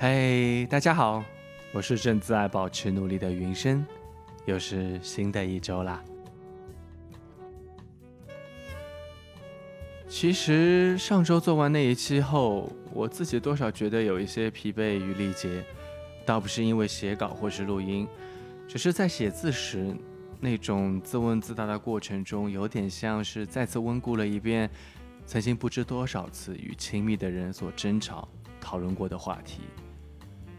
嘿，大家好，我是正自爱保持努力的云深，又是新的一周啦。其实上周做完那一期后，我自己多少觉得有一些疲惫与力竭，倒不是因为写稿或是录音，只是在写字时那种自问自答的过程中，有点像是再次温故了一遍曾经不知多少次与亲密的人所争吵、讨论过的话题。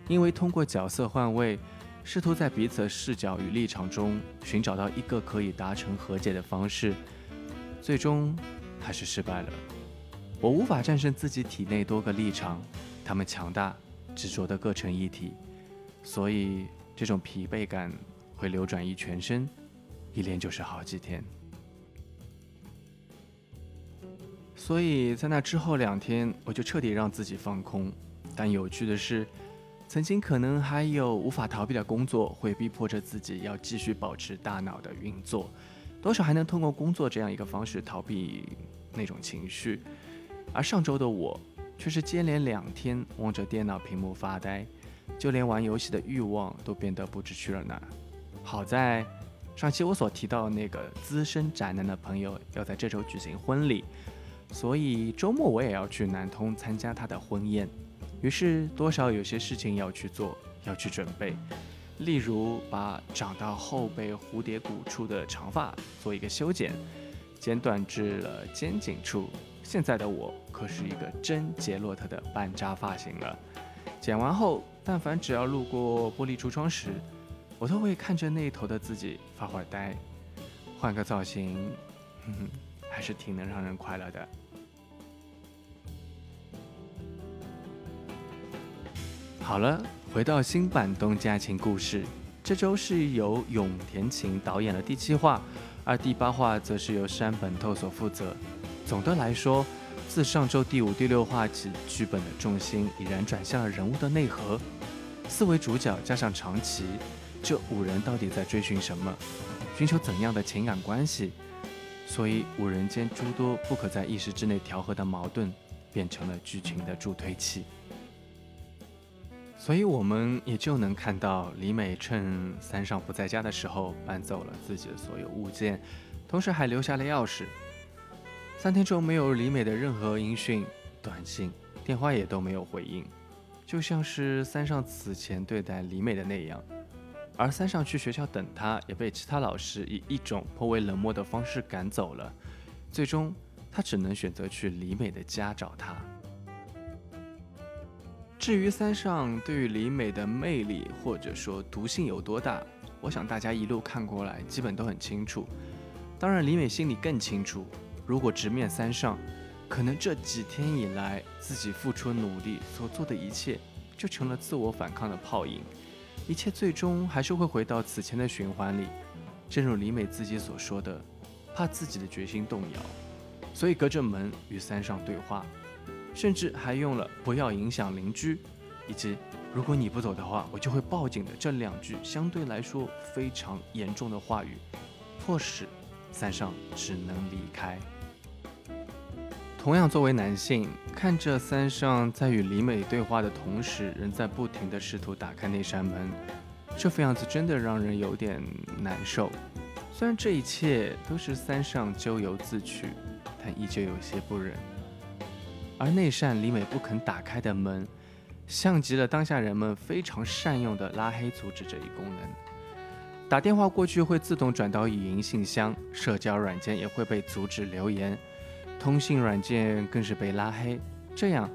因为通过角色换位，试图在彼此的视角与立场中寻找到一个可以达成和解的方式，最终还是失败了。我无法战胜自己体内多个立场，他们强大、执着的各成一体，所以这种疲惫感会流转于全身，一连就是好几天。所以在那之后两天，我就彻底让自己放空。但有趣的是。曾经可能还有无法逃避的工作，会逼迫着自己要继续保持大脑的运作，多少还能通过工作这样一个方式逃避那种情绪。而上周的我，却是接连两天望着电脑屏幕发呆，就连玩游戏的欲望都变得不知去了哪。好在上期我所提到那个资深宅男的朋友要在这周举行婚礼，所以周末我也要去南通参加他的婚宴。于是，多少有些事情要去做，要去准备，例如把长到后背蝴蝶骨处的长发做一个修剪，剪短至了肩颈处。现在的我可是一个真杰洛特的半扎发型了。剪完后，但凡只要路过玻璃橱窗时，我都会看着那头的自己发会儿呆。换个造型，哼哼，还是挺能让人快乐的。好了，回到新版东家情故事，这周是由永田晴导演的第七话，而第八话则是由山本透所负责。总的来说，自上周第五、第六话起，剧本的重心已然转向了人物的内核。四位主角加上长崎，这五人到底在追寻什么？寻求怎样的情感关系？所以五人间诸多不可在一时之内调和的矛盾，变成了剧情的助推器。所以我们也就能看到李美趁三上不在家的时候搬走了自己的所有物件，同时还留下了钥匙。三天中没有李美的任何音讯、短信、电话也都没有回应，就像是三上此前对待李美的那样。而三上去学校等他，也被其他老师以一种颇为冷漠的方式赶走了。最终，他只能选择去李美的家找他。至于三上对于李美的魅力或者说毒性有多大，我想大家一路看过来基本都很清楚。当然，李美心里更清楚，如果直面三上，可能这几天以来自己付出努力所做的一切，就成了自我反抗的泡影，一切最终还是会回到此前的循环里。正如李美自己所说的，怕自己的决心动摇，所以隔着门与三上对话。甚至还用了“不要影响邻居”以及“如果你不走的话，我就会报警的”这两句相对来说非常严重的话语，迫使三上只能离开。同样，作为男性，看着三上在与李美对话的同时，仍在不停的试图打开那扇门，这副样子真的让人有点难受。虽然这一切都是三上咎由自取，但依旧有些不忍。而那扇李美不肯打开的门，像极了当下人们非常善用的拉黑阻止这一功能。打电话过去会自动转到语音信箱，社交软件也会被阻止留言，通信软件更是被拉黑。这样，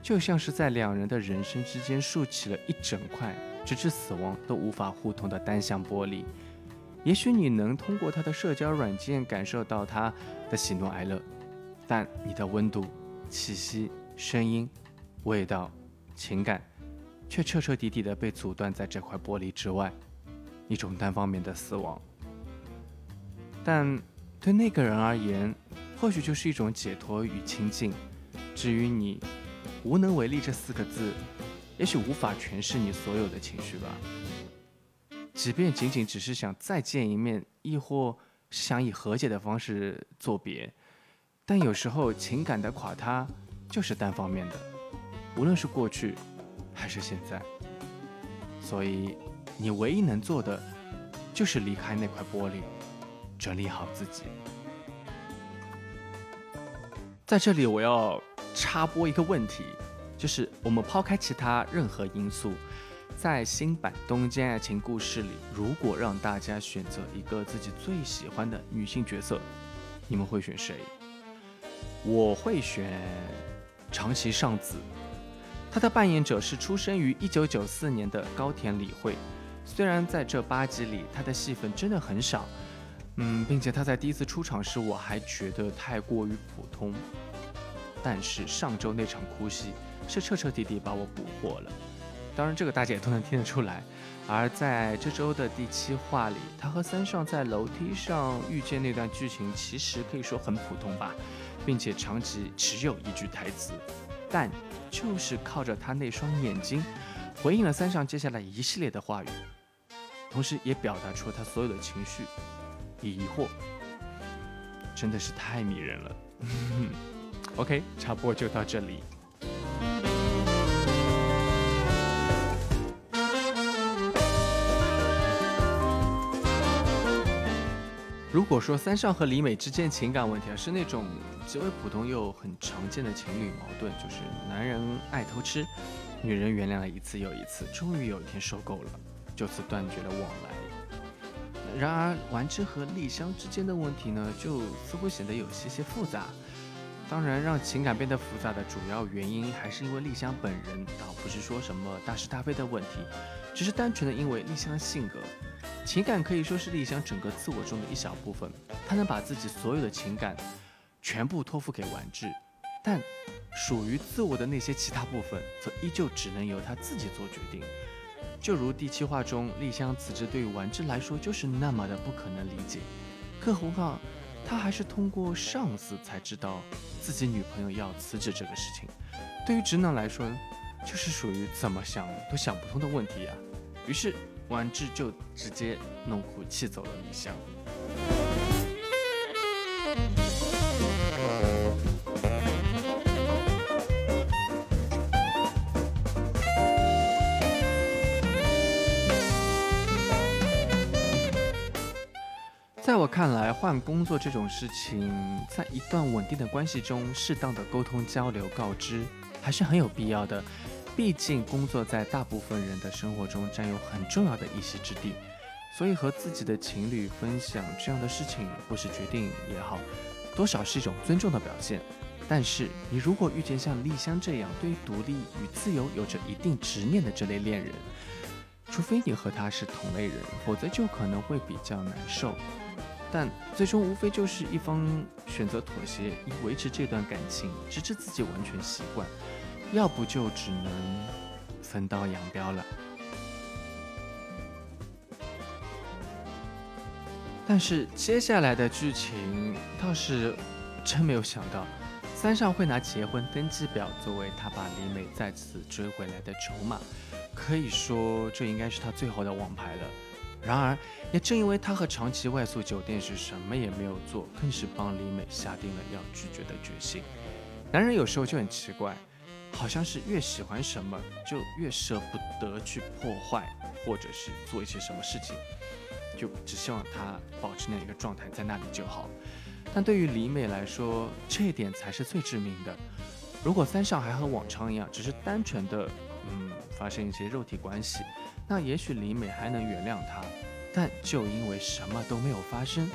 就像是在两人的人生之间竖起了一整块，直至死亡都无法互通的单向玻璃。也许你能通过他的社交软件感受到他的喜怒哀乐，但你的温度。气息、声音、味道、情感，却彻彻底底的被阻断在这块玻璃之外，一种单方面的死亡。但对那个人而言，或许就是一种解脱与亲近。至于你，无能为力这四个字，也许无法诠释你所有的情绪吧。即便仅仅只是想再见一面，亦或想以和解的方式作别。但有时候情感的垮塌就是单方面的，无论是过去还是现在？所以你唯一能做的就是离开那块玻璃，整理好自己。在这里，我要插播一个问题，就是我们抛开其他任何因素，在新版《东京爱情故事》里，如果让大家选择一个自己最喜欢的女性角色，你们会选谁？我会选长崎尚子，她的扮演者是出生于一九九四年的高田理惠。虽然在这八集里，她的戏份真的很少。嗯，并且他在第一次出场时，我还觉得太过于普通。但是上周那场哭戏是彻彻底底把我捕获了。当然，这个大家也都能听得出来。而在这周的第七话里，他和三上在楼梯上遇见那段剧情，其实可以说很普通吧，并且长期持有一句台词，但就是靠着他那双眼睛，回应了三上接下来一系列的话语，同时也表达出他所有的情绪。疑惑，真的是太迷人了。OK，差不多就到这里。如果说三少和李美之间情感问题啊，是那种极为普通又很常见的情侣矛盾，就是男人爱偷吃，女人原谅了一次又一次，终于有一天受够了，就此断绝了往来。然而，丸之和丽香之间的问题呢，就似乎显得有些些复杂。当然，让情感变得复杂的主要原因，还是因为丽香本人，倒不是说什么大是大非的问题，只是单纯的因为丽香的性格。情感可以说是丽香整个自我中的一小部分，她能把自己所有的情感全部托付给丸治，但属于自我的那些其他部分，则依旧只能由她自己做决定。就如第七话中，丽香辞职对于丸治来说就是那么的不可能理解，更何况他还是通过上司才知道自己女朋友要辞职这个事情。对于直男来说，就是属于怎么想都想不通的问题呀。于是丸治就直接弄哭气走了李香。看来，换工作这种事情，在一段稳定的关系中，适当的沟通交流、告知，还是很有必要的。毕竟，工作在大部分人的生活中占有很重要的一席之地，所以和自己的情侣分享这样的事情，或是决定也好，多少是一种尊重的表现。但是，你如果遇见像丽香这样对于独立与自由有着一定执念的这类恋人，除非你和他是同类人，否则就可能会比较难受。但最终无非就是一方选择妥协，以维持这段感情，直至自己完全习惯；要不就只能分道扬镳了。但是接下来的剧情倒是真没有想到，三上会拿结婚登记表作为他把李美再次追回来的筹码，可以说这应该是他最后的王牌了。然而，也正因为他和长崎外宿酒店时什么也没有做，更是帮李美下定了要拒绝的决心。男人有时候就很奇怪，好像是越喜欢什么，就越舍不得去破坏，或者是做一些什么事情，就只希望他保持那一个状态在那里就好。但对于李美来说，这一点才是最致命的。如果三上还和往常一样，只是单纯的嗯发生一些肉体关系。那也许李美还能原谅他，但就因为什么都没有发生，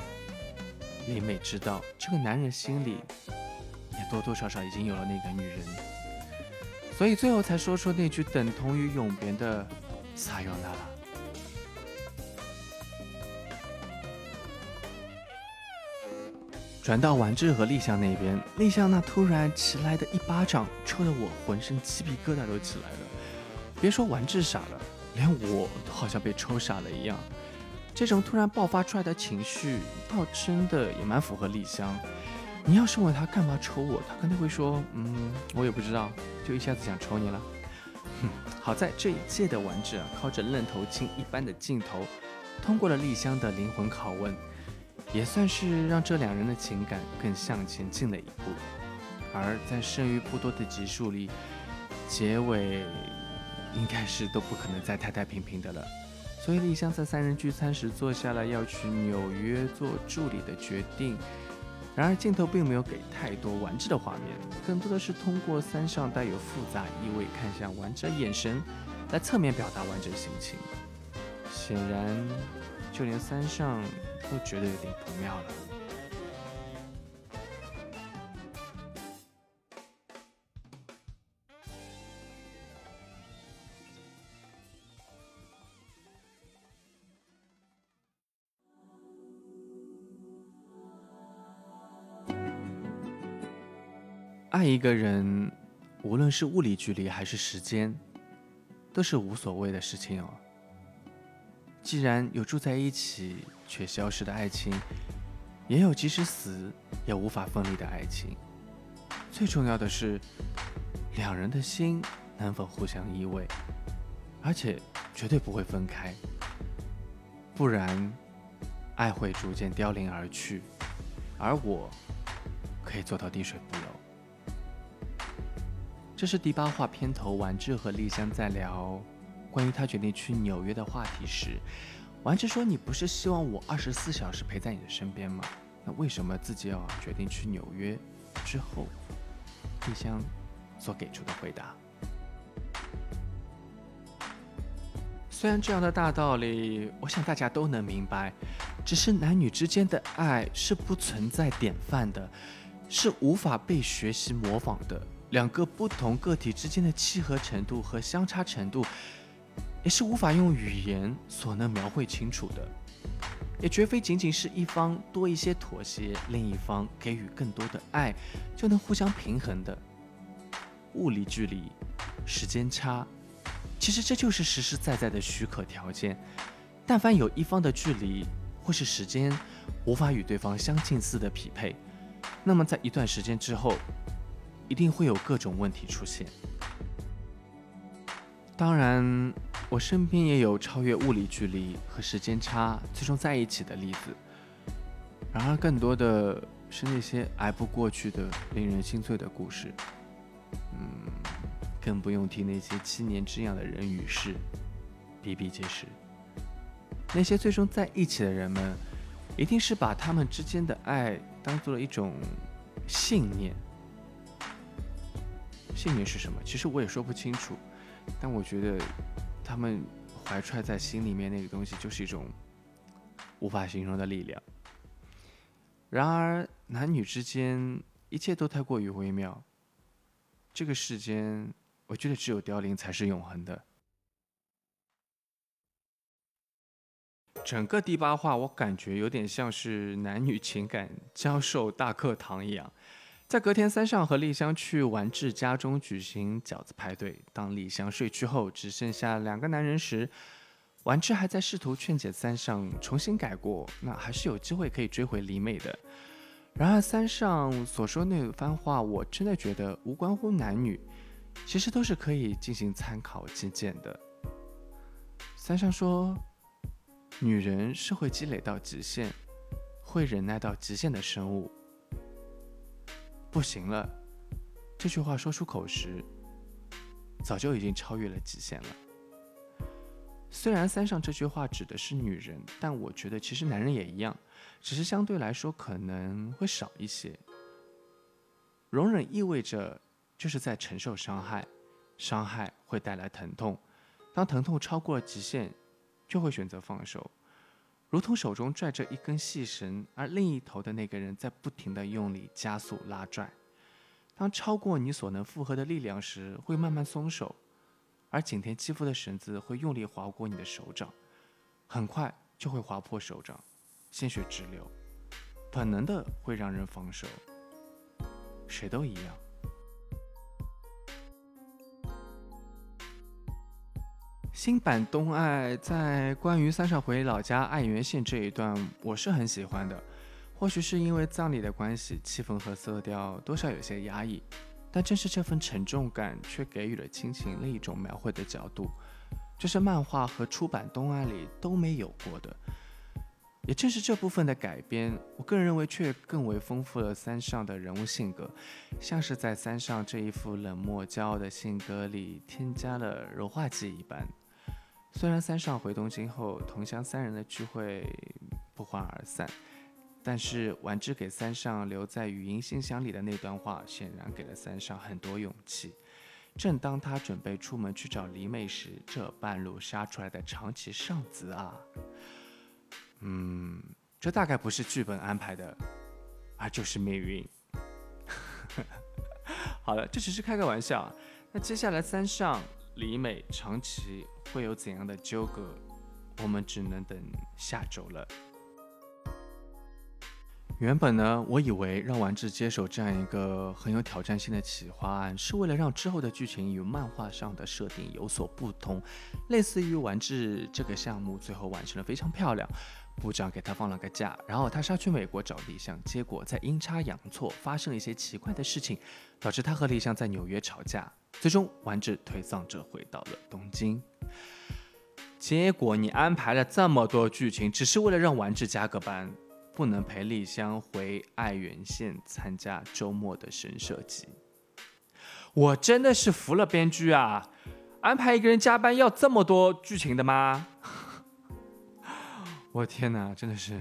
李美知道这个男人心里也多多少少已经有了那个女人，所以最后才说出那句等同于永别的撒由那拉。转到丸治和丽香那边，丽香那突然起来的一巴掌，抽得我浑身鸡皮疙瘩都起来了。别说丸治傻了。连我都好像被抽傻了一样，这种突然爆发出来的情绪，倒真的也蛮符合丽香。你要是问他干嘛抽我，他肯定会说，嗯，我也不知道，就一下子想抽你了。哼，好在这一届的丸子啊，靠着愣头青一般的镜头，通过了丽香的灵魂拷问，也算是让这两人的情感更向前进了一步。而在剩余不多的集数里，结尾。应该是都不可能再太太平平的了。所以丽香在三人聚餐时做下了要去纽约做助理的决定。然而镜头并没有给太多丸治的画面，更多的是通过三上带有复杂意味看向丸治的眼神，来侧面表达丸治的心情。显然，就连三上都觉得有点不妙了。爱一个人，无论是物理距离还是时间，都是无所谓的事情哦。既然有住在一起却消失的爱情，也有即使死也无法分离的爱情。最重要的是，两人的心能否互相依偎，而且绝对不会分开。不然，爱会逐渐凋零而去，而我可以做到滴水不漏。这是第八话片头，丸治和丽香在聊关于他决定去纽约的话题时，丸治说：“你不是希望我二十四小时陪在你的身边吗？那为什么自己要决定去纽约？”之后，丽香所给出的回答。虽然这样的大道理，我想大家都能明白，只是男女之间的爱是不存在典范的，是无法被学习模仿的。两个不同个体之间的契合程度和相差程度，也是无法用语言所能描绘清楚的，也绝非仅仅是一方多一些妥协，另一方给予更多的爱，就能互相平衡的。物理距离、时间差，其实这就是实实在在的许可条件。但凡有一方的距离或是时间无法与对方相近似的匹配，那么在一段时间之后。一定会有各种问题出现。当然，我身边也有超越物理距离和时间差最终在一起的例子。然而，更多的是那些挨不过去的、令人心碎的故事。嗯，更不用提那些七年之痒的人与事，比比皆是。那些最终在一起的人们，一定是把他们之间的爱当做了一种信念。信念是什么？其实我也说不清楚，但我觉得他们怀揣在心里面那个东西，就是一种无法形容的力量。然而，男女之间一切都太过于微妙。这个世间，我觉得只有凋零才是永恒的。整个第八话，我感觉有点像是男女情感教授大课堂一样。在隔天，三上和丽香去丸治家中举行饺子派对。当丽香睡去后，只剩下两个男人时，丸治还在试图劝解三上重新改过，那还是有机会可以追回李美的。然而，三上所说那番话，我真的觉得无关乎男女，其实都是可以进行参考借鉴的。三上说：“女人是会积累到极限，会忍耐到极限的生物。”不行了，这句话说出口时，早就已经超越了极限了。虽然三上这句话指的是女人，但我觉得其实男人也一样，只是相对来说可能会少一些。容忍意味着就是在承受伤害，伤害会带来疼痛，当疼痛超过了极限，就会选择放手。如同手中拽着一根细绳，而另一头的那个人在不停地用力加速拉拽。当超过你所能负荷的力量时，会慢慢松手，而紧贴肌肤的绳子会用力划过你的手掌，很快就会划破手掌，鲜血直流，本能的会让人放手。谁都一样。新版《东爱》在关于三上回老家爱媛县这一段，我是很喜欢的。或许是因为葬礼的关系，气氛和色调多少有些压抑，但正是这份沉重感，却给予了亲情另一种描绘的角度，这是漫画和出版《东爱》里都没有过的。也正是这部分的改编，我个人认为却更为丰富了三上的人物性格，像是在三上这一副冷漠骄傲的性格里添加了柔化剂一般。虽然三上回东京后，同乡三人的聚会不欢而散，但是丸之给三上留在语音信箱里的那段话，显然给了三上很多勇气。正当他准备出门去找李美时，这半路杀出来的长崎尚子啊，嗯，这大概不是剧本安排的，而就是命运。好了，这只是开个玩笑。那接下来三上、李美、长崎会有怎样的纠葛，我们只能等下周了。原本呢，我以为让丸治接手这样一个很有挑战性的企划案，是为了让之后的剧情与漫画上的设定有所不同，类似于丸治这个项目最后完成的非常漂亮，部长给他放了个假，然后他杀去美国找丽香，结果在阴差阳错发生了一些奇怪的事情，导致他和丽香在纽约吵架，最终丸治推丧着回到了东京。结果你安排了这么多剧情，只是为了让丸治加个班。不能陪丽香回爱媛县参加周末的神社祭，我真的是服了编剧啊！安排一个人加班要这么多剧情的吗？我天哪，真的是，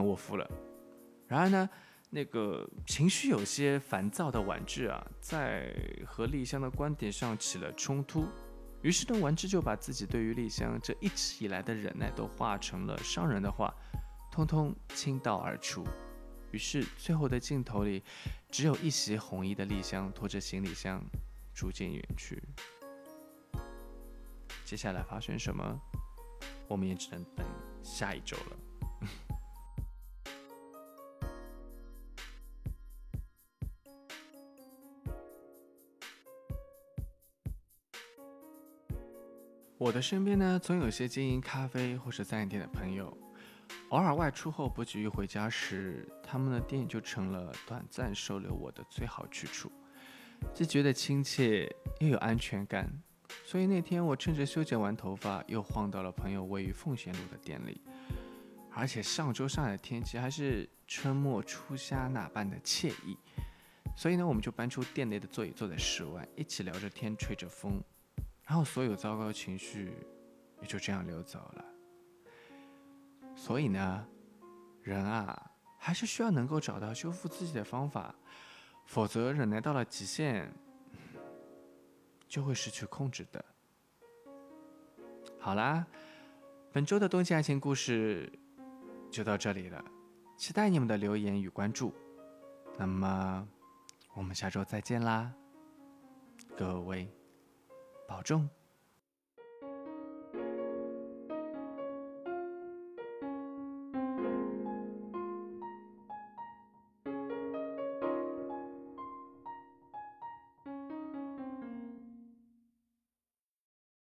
我服了。然而呢，那个情绪有些烦躁的婉治啊，在和丽香的观点上起了冲突，于是呢，婉治就把自己对于丽香这一直以来的忍耐都化成了伤人的话。通通倾倒而出，于是最后的镜头里，只有一袭红衣的丽香拖着行李箱逐渐远去。接下来发生什么，我们也只能等下一周了。我的身边呢，总有些经营咖啡或是餐饮店的朋友。偶尔外出后不急于回家时，他们的店就成了短暂收留我的最好去处，既觉得亲切又有安全感。所以那天我趁着修剪完头发，又晃到了朋友位于奉贤路的店里。而且上周上海的天气还是春末初夏那般的惬意，所以呢，我们就搬出店内的座椅，坐在室外，一起聊着天，吹着风，然后所有糟糕的情绪也就这样流走了。所以呢，人啊，还是需要能够找到修复自己的方法，否则忍耐到了极限，就会失去控制的。好啦，本周的冬季爱情故事就到这里了，期待你们的留言与关注。那么，我们下周再见啦，各位，保重。